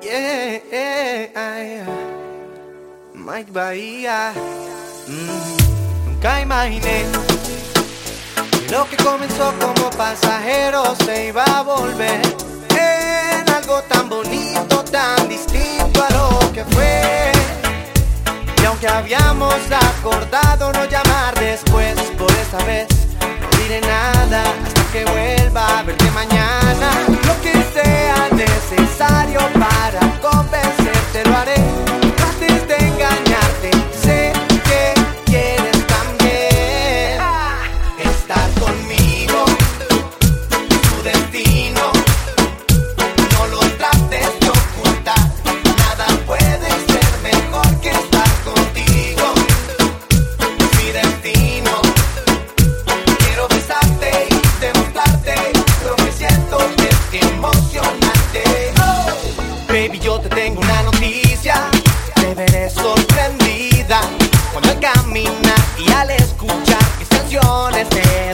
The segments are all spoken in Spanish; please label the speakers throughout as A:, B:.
A: Yeah, Mike Bahía. Mm, nunca imaginé lo que comenzó como pasajero se iba a volver en algo tan bonito, tan distinto a lo que fue. Y aunque habíamos acordado no llamar después por esa vez, no diré nada que vuelva a verte mañana. Lo que sea necesario para convencerte lo haré. Cuando al caminar y al escuchar mis canciones de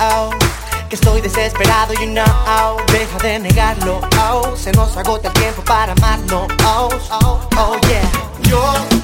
A: Oh, que estoy desesperado, you know, oh, deja de negarlo, oh, se nos agota el tiempo para amarnos, oh, oh, oh, yeah.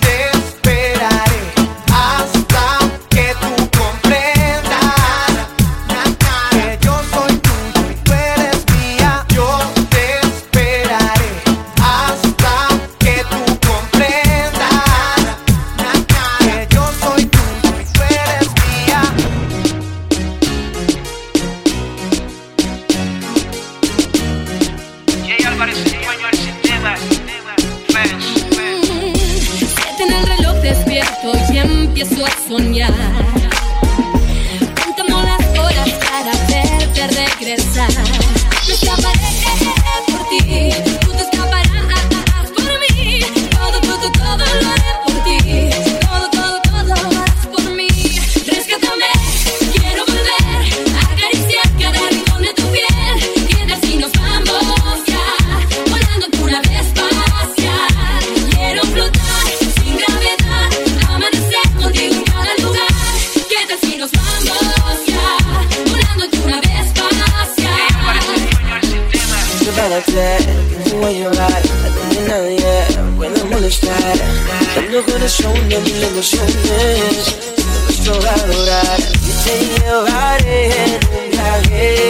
B: nuestro corazón de mil emociones. Nuestro va a adorar. Que te llevaré en un viaje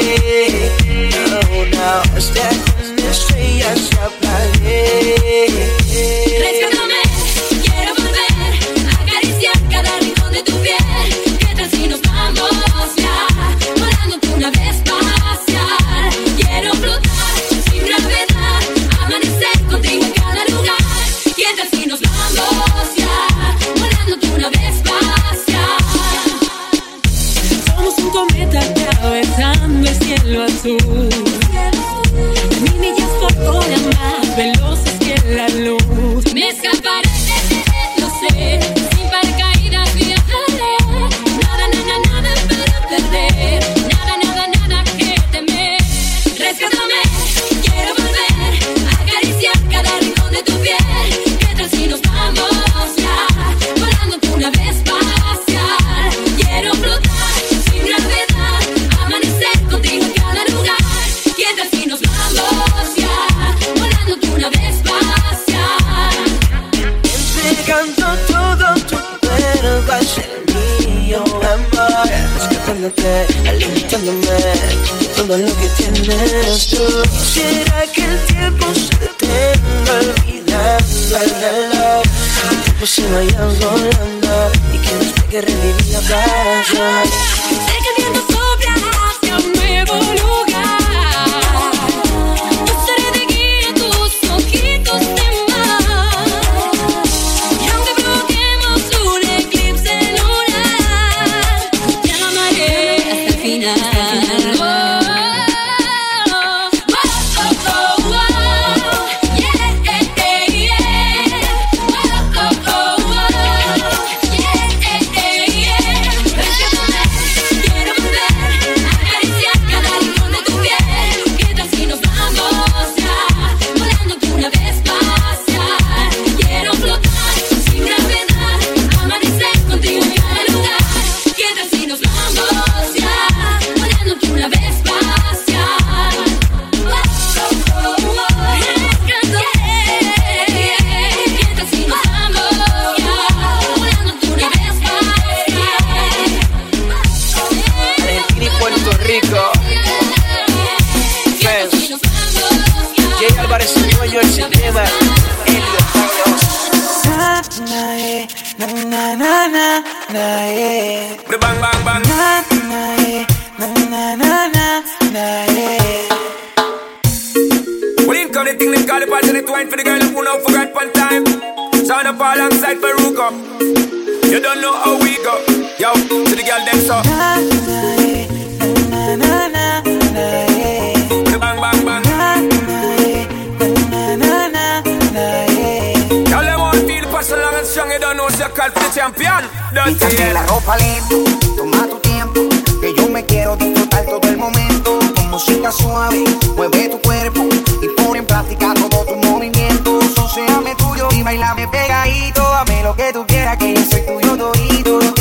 C: al champion.
D: Quítate la ropa lento, toma tu tiempo, que yo me quiero disfrutar todo el momento. Con música suave, mueve tu cuerpo y pon en práctica todo tu movimiento. Soseame tuyo y bailame pegadito, dame lo que tú quieras, que yo soy tuyo todito.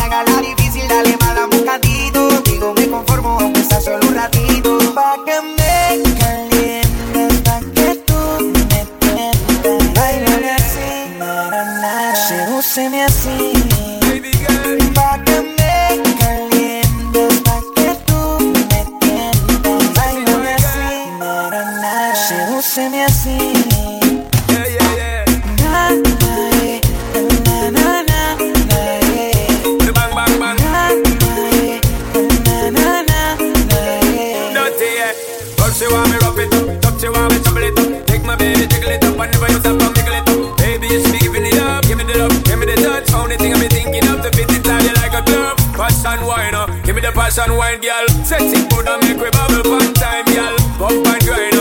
D: me
C: the love, give me the touch. Only thing I'm thinking of to fit inside you like a glove. Passion wine, uh. give me the passion wine, girl. Set it good and make we bubble one time, girl. Pump and grind.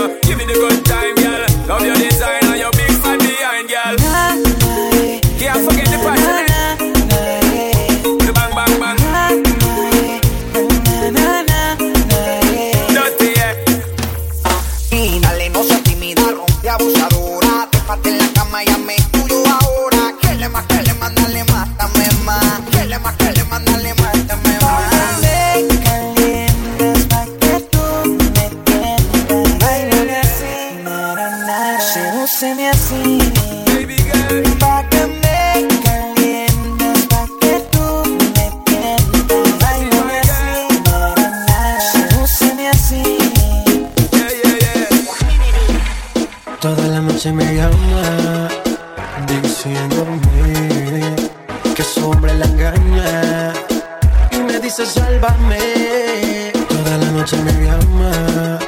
E: llama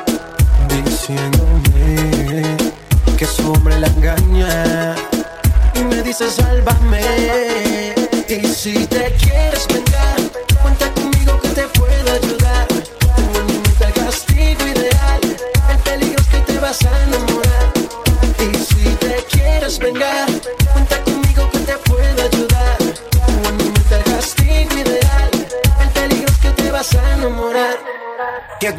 E: diciéndome que su hombre la engaña y me dice sálvame. Y si te quieres vengar, cuenta conmigo que te puedo ayudar. Tengo en mi mente el castigo ideal, el peligro es que te vas a enamorar. Y si te quieres vengar,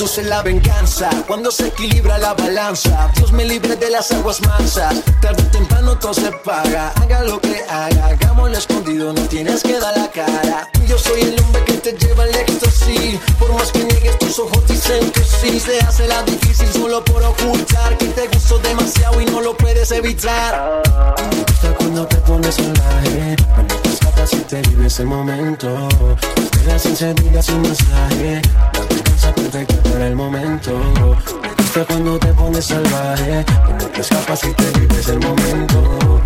E: reduce la venganza, cuando se equilibra la balanza. Dios me libre de las aguas mansas, tarde o temprano todo se paga. Haga lo que haga, hagámoslo escondido, no tienes que dar la cara. Yo soy el hombre que te lleva al éxtasis, por más que niegues tus ojos dicen que sí. Se hace la difícil solo por ocultar que te gustó demasiado y no lo puedes evitar. Me gusta cuando te pones salvaje, cuando te escapas y te vives el momento. Te esperas sin servir, sin masaje
B: venganza perfecta para el momento. Me gusta cuando te pones salvaje, cuando te escapas y te vives el momento.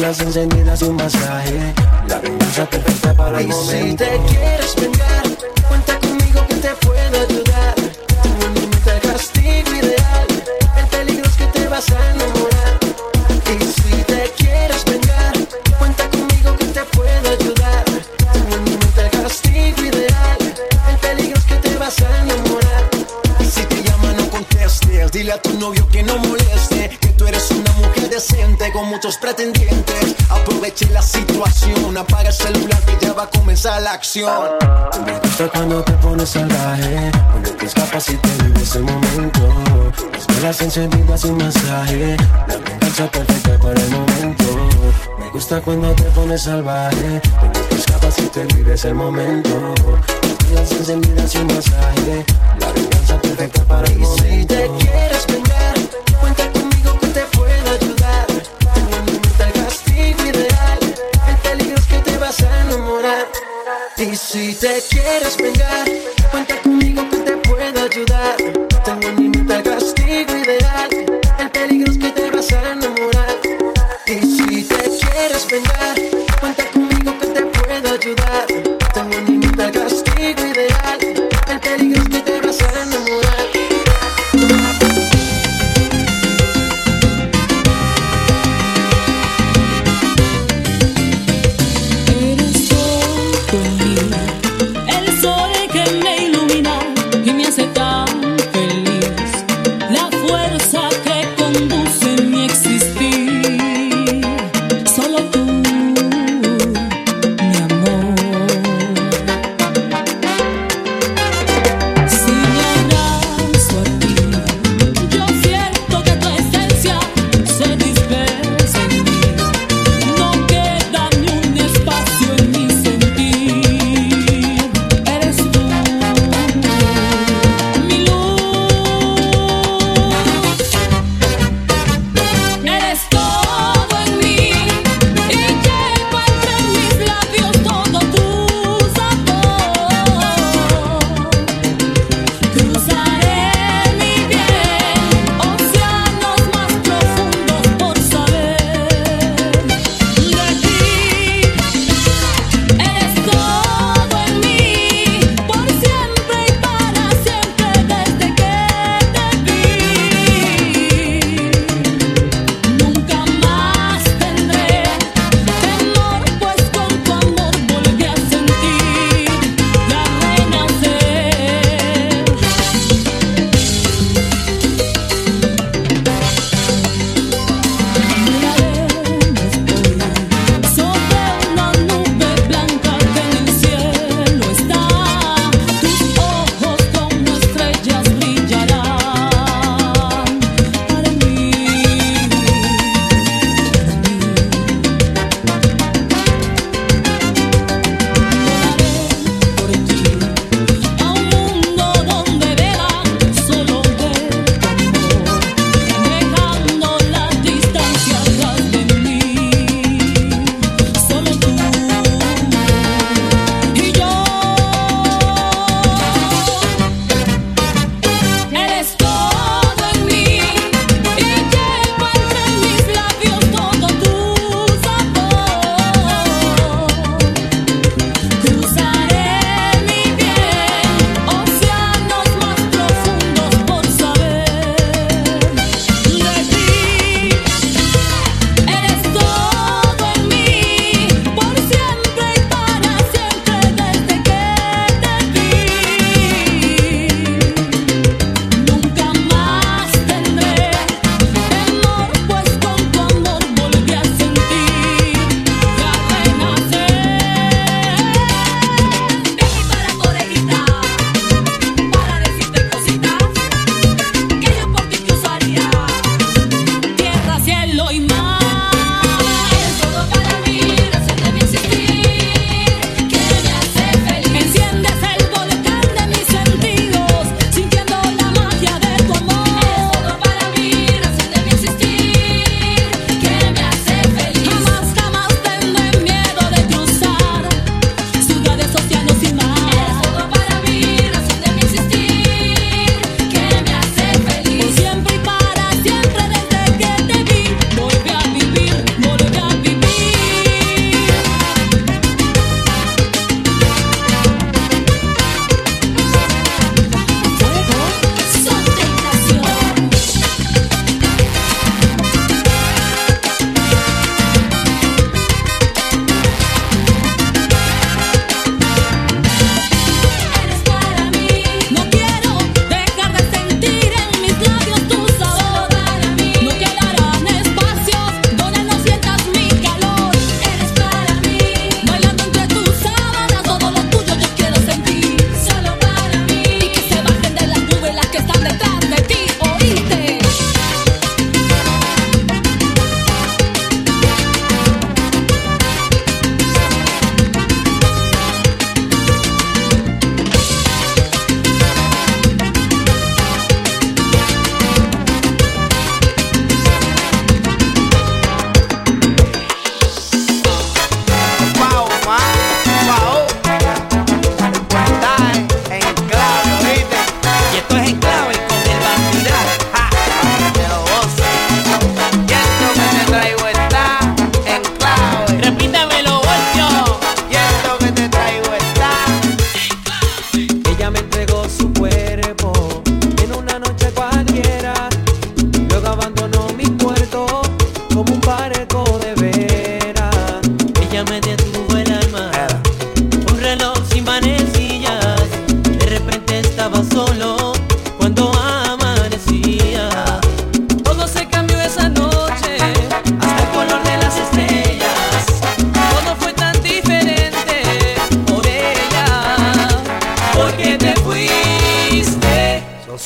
B: Las encendidas y un masaje, la venganza perfecta para el momento.
E: Si te quieres vengar, cuenta conmigo que te puedo ayudar. Tengo el castigo ideal, el peligro es que te vas a enamorar. Con muchos pretendientes. Aproveche la situación, apaga el celular que ya va a comenzar la acción.
B: Me gusta cuando te pones salvaje, cuando te escapas y te vives el momento. Las velas encendidas un masaje, la venganza perfecta para el momento. Me gusta cuando te pones salvaje, cuando te escapas y te vives el momento. Las velas encendidas un masaje, la venganza perfecta para el
E: Y si te
B: momento.
E: quieres te quieres vengar, cuenta conmigo que te puedo ayudar. Tengo en mi mente el castigo ideal, el peligro es que te vas a enamorar. Y si te quieres vengar, cuenta conmigo que te puedo ayudar.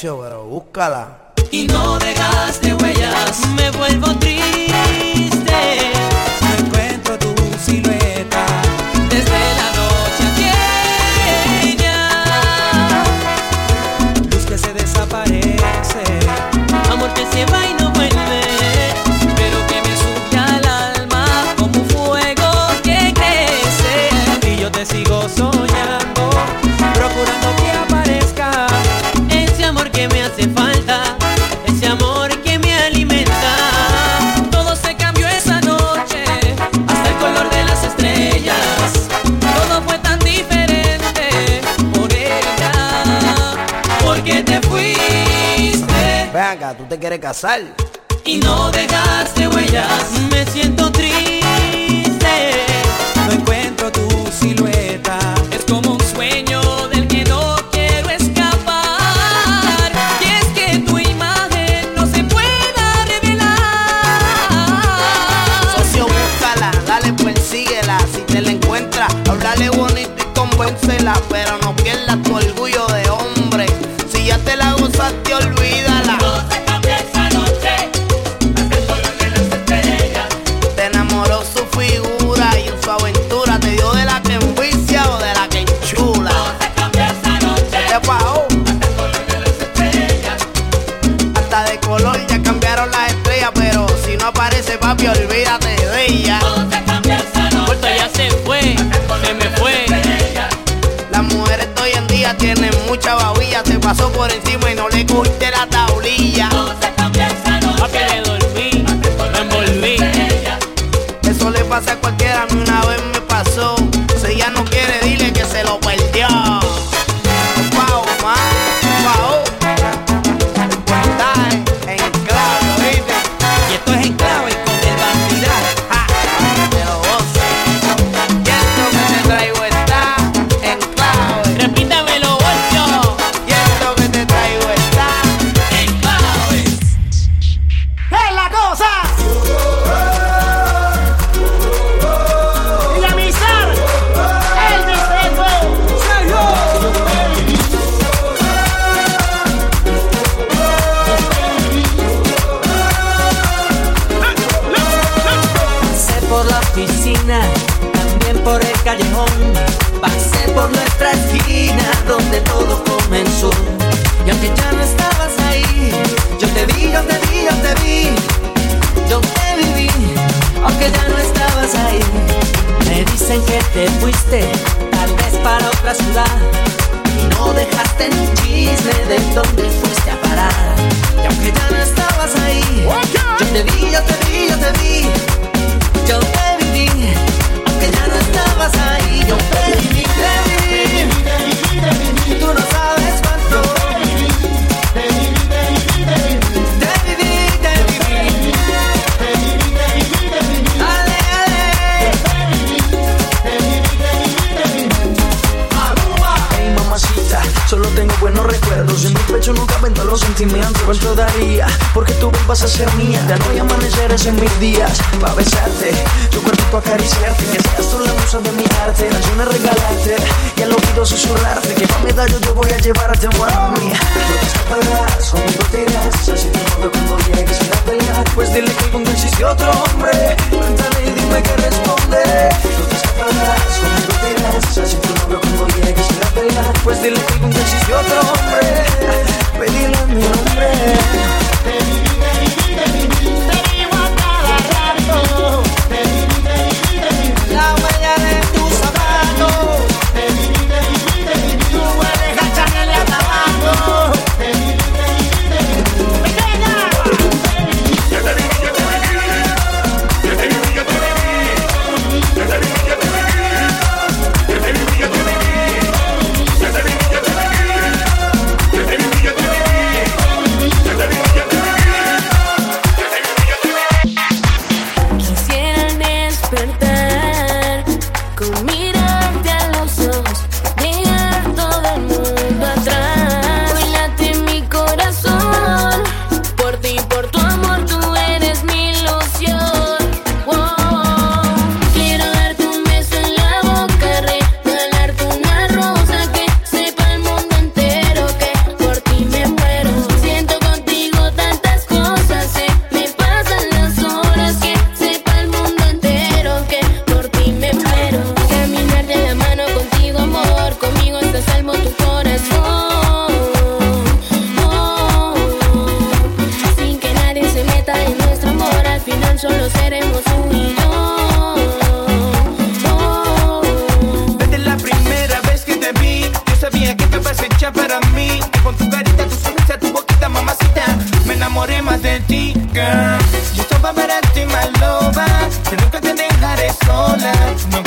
F: Pero búscala.
G: Y no dejas de huellas, me vuelvo triste. Y no dejaste huellas, me siento triste.
F: vas a
H: ser mía. Ya Te doy amaneceres en mis días Pa' besarte, tu cuerpo acariciarte Que seas tú la musa de mi arte. Naciones regalarte y al oído susurrarte Que pa' medallo yo voy a llevarte, a mami. No te escaparás, conmigo te irás. Así te mueve cuando llegues a pelear Pues dile que conmigo existe otro hombre Cuéntale y dime que responde. No te escaparás, conmigo te irás. Así te mueve cuando llegues a pelear Pues dile que conmigo existe otro hombre Pedile
I: a
D: mi hombre más de ti, girl.
J: Yo soy para ti, my lover. Sé que te dejaré sola. No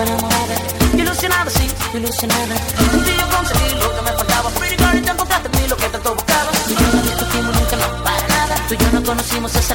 J: para enamorada. Ilusionada, sí, ilusionada. Contigo conseguí lo que me faltaba. Pretty girl, y te encontraste mí lo que tanto buscaba. Y no lo discutimos nunca, no, para nada. Tú y yo no conocimos esa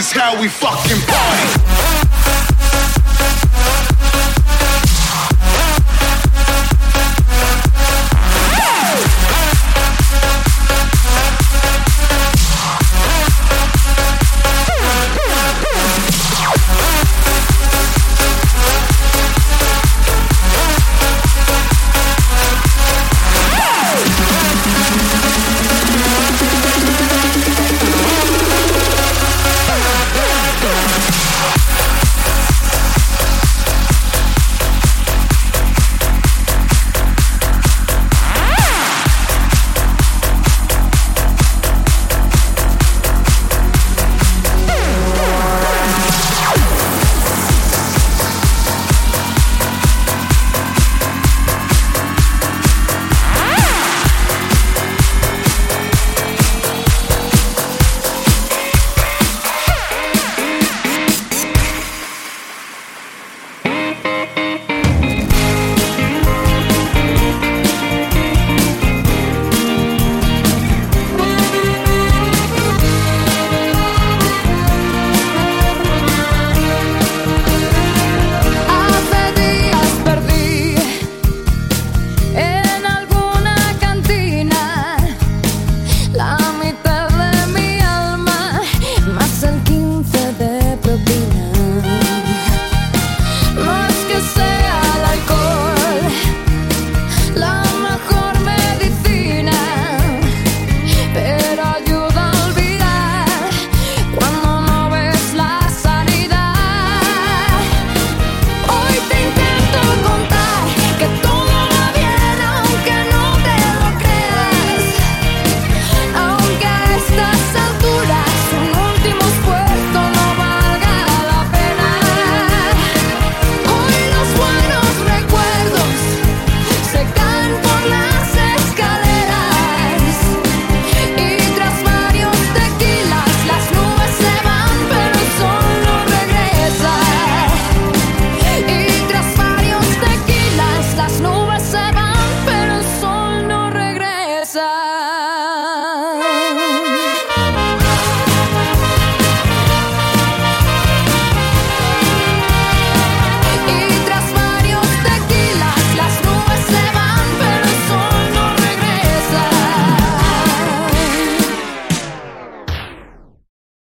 D: Is how we fucking party.